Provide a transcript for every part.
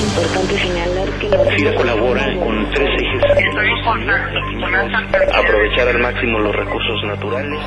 importante señalar que la FIRA colabora con tres ejes. Aprovechar al máximo los recursos naturales.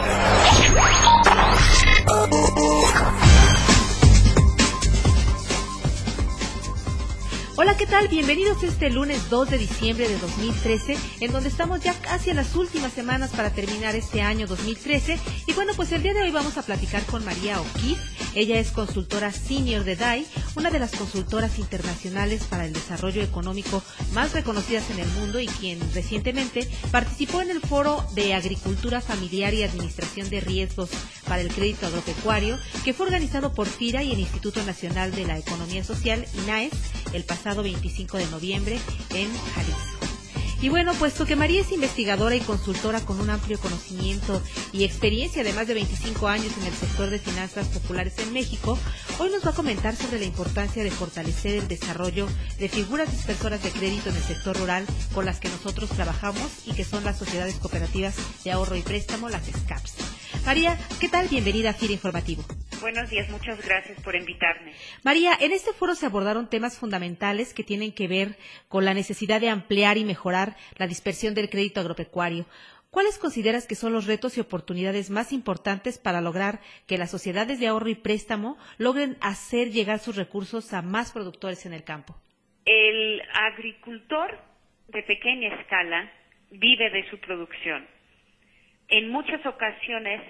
Hola, ¿qué tal? Bienvenidos este lunes 2 de diciembre de 2013, en donde estamos ya casi en las últimas semanas para terminar este año 2013. Y bueno, pues el día de hoy vamos a platicar con María O'Keefe. Ella es consultora senior de DAI, una de las consultoras internacionales para el desarrollo económico más reconocidas en el mundo y quien recientemente participó en el foro de agricultura familiar y administración de riesgos para el crédito agropecuario, que fue organizado por FIRA y el Instituto Nacional de la Economía Social, INAES, el pasado 25 de noviembre en Jalisco. Y bueno, puesto que María es investigadora y consultora con un amplio conocimiento y experiencia de más de 25 años en el sector de finanzas populares en México, hoy nos va a comentar sobre la importancia de fortalecer el desarrollo de figuras dispersoras de crédito en el sector rural con las que nosotros trabajamos y que son las sociedades cooperativas de ahorro y préstamo, las SCAPS. María, ¿qué tal? Bienvenida a FIRA Informativo. Buenos días, muchas gracias por invitarme. María, en este foro se abordaron temas fundamentales que tienen que ver con la necesidad de ampliar y mejorar la dispersión del crédito agropecuario. ¿Cuáles consideras que son los retos y oportunidades más importantes para lograr que las sociedades de ahorro y préstamo logren hacer llegar sus recursos a más productores en el campo? El agricultor de pequeña escala vive de su producción. En muchas ocasiones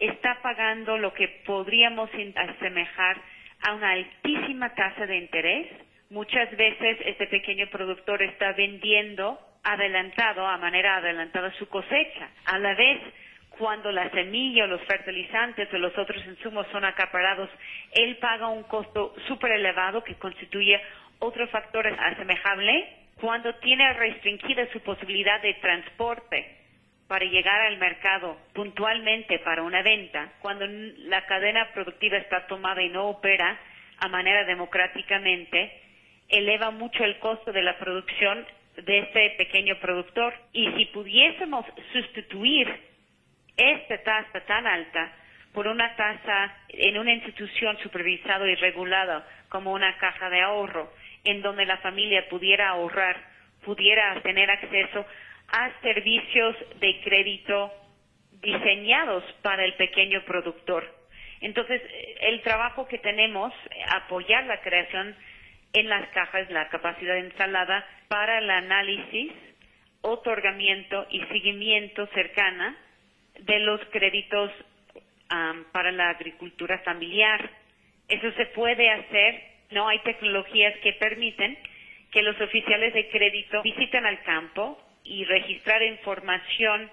está pagando lo que podríamos asemejar a una altísima tasa de interés. Muchas veces este pequeño productor está vendiendo adelantado, a manera adelantada su cosecha. A la vez, cuando la semilla los fertilizantes o los otros insumos son acaparados, él paga un costo súper elevado que constituye otro factor asemejable cuando tiene restringida su posibilidad de transporte para llegar al mercado puntualmente para una venta, cuando la cadena productiva está tomada y no opera a manera democráticamente, eleva mucho el costo de la producción de este pequeño productor. Y si pudiésemos sustituir esta tasa tan alta por una tasa en una institución supervisada y regulada como una caja de ahorro, en donde la familia pudiera ahorrar, pudiera tener acceso a servicios de crédito diseñados para el pequeño productor. Entonces, el trabajo que tenemos, apoyar la creación en las cajas, la capacidad instalada para el análisis, otorgamiento y seguimiento cercana de los créditos para la agricultura familiar. Eso se puede hacer, no hay tecnologías que permiten que los oficiales de crédito visiten al campo, y registrar información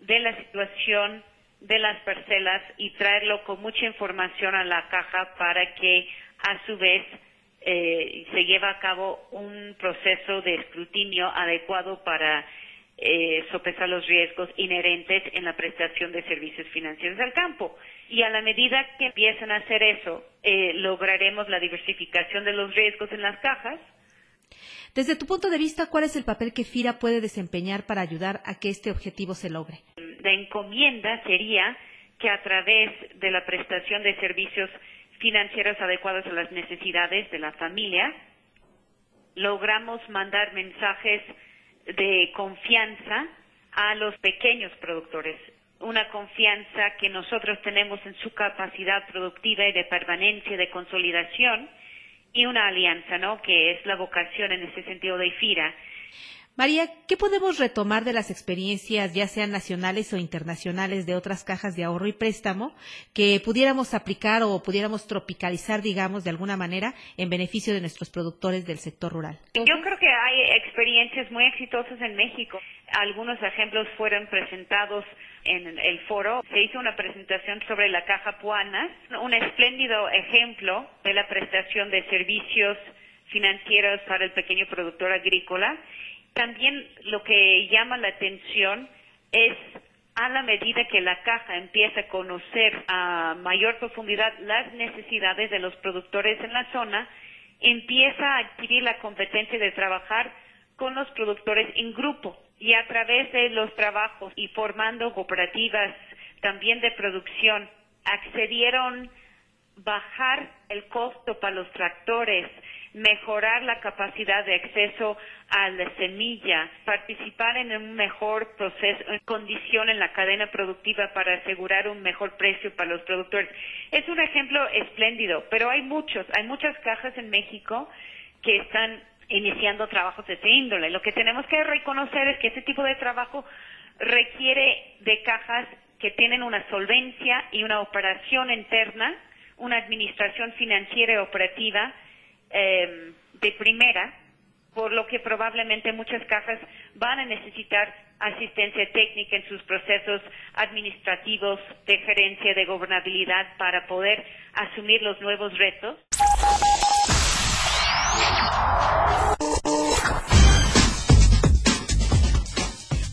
de la situación de las parcelas y traerlo con mucha información a la caja para que a su vez eh, se lleve a cabo un proceso de escrutinio adecuado para eh, sopesar los riesgos inherentes en la prestación de servicios financieros al campo. Y a la medida que empiezan a hacer eso, eh, lograremos la diversificación de los riesgos en las cajas, desde tu punto de vista, ¿cuál es el papel que FIRA puede desempeñar para ayudar a que este objetivo se logre? La encomienda sería que a través de la prestación de servicios financieros adecuados a las necesidades de la familia, logramos mandar mensajes de confianza a los pequeños productores, una confianza que nosotros tenemos en su capacidad productiva y de permanencia, de consolidación, y una alianza, ¿no? Que es la vocación en ese sentido de IFIRA. María, ¿qué podemos retomar de las experiencias, ya sean nacionales o internacionales, de otras cajas de ahorro y préstamo, que pudiéramos aplicar o pudiéramos tropicalizar, digamos, de alguna manera, en beneficio de nuestros productores del sector rural? Yo creo que hay experiencias muy exitosas en México. Algunos ejemplos fueron presentados en el foro. Se hizo una presentación sobre la caja Puanas, un espléndido ejemplo de la prestación de servicios financieros para el pequeño productor agrícola también lo que llama la atención es a la medida que la caja empieza a conocer a mayor profundidad las necesidades de los productores en la zona, empieza a adquirir la competencia de trabajar con los productores en grupo y a través de los trabajos y formando cooperativas también de producción accedieron bajar el costo para los tractores, mejorar la capacidad de acceso a la semilla, participar en un mejor proceso, en condición en la cadena productiva para asegurar un mejor precio para los productores. Es un ejemplo espléndido, pero hay muchos, hay muchas cajas en México que están iniciando trabajos de ese índole. Lo que tenemos que reconocer es que ese tipo de trabajo requiere de cajas que tienen una solvencia y una operación interna, una administración financiera y operativa eh, de primera, por lo que probablemente muchas cajas van a necesitar asistencia técnica en sus procesos administrativos de gerencia de gobernabilidad para poder asumir los nuevos retos.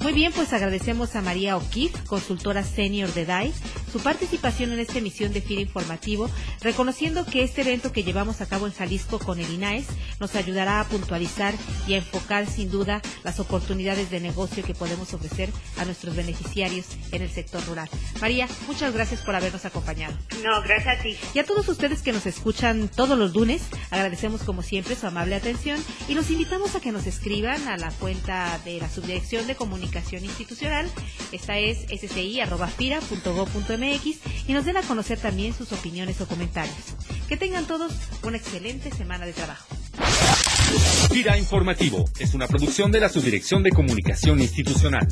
Muy bien, pues agradecemos a María O'Keefe, consultora senior de DAI, su participación en esta emisión de FIRA Informativo, reconociendo que este evento que llevamos a cabo en Jalisco con el INAES nos ayudará a puntualizar y a enfocar sin duda las oportunidades de negocio que podemos ofrecer a nuestros beneficiarios en el sector rural. María, muchas gracias por habernos acompañado. No, gracias a ti. Y a todos ustedes que nos escuchan todos los lunes, agradecemos como siempre su amable atención y los invitamos a que nos escriban a la cuenta de la Subdirección de Comunicación Institucional. Esta es sci.fira.gov.mx y nos den a conocer también sus opiniones o comentarios. Que tengan todos una excelente semana de trabajo. Gira Informativo es una producción de la Subdirección de Comunicación Institucional.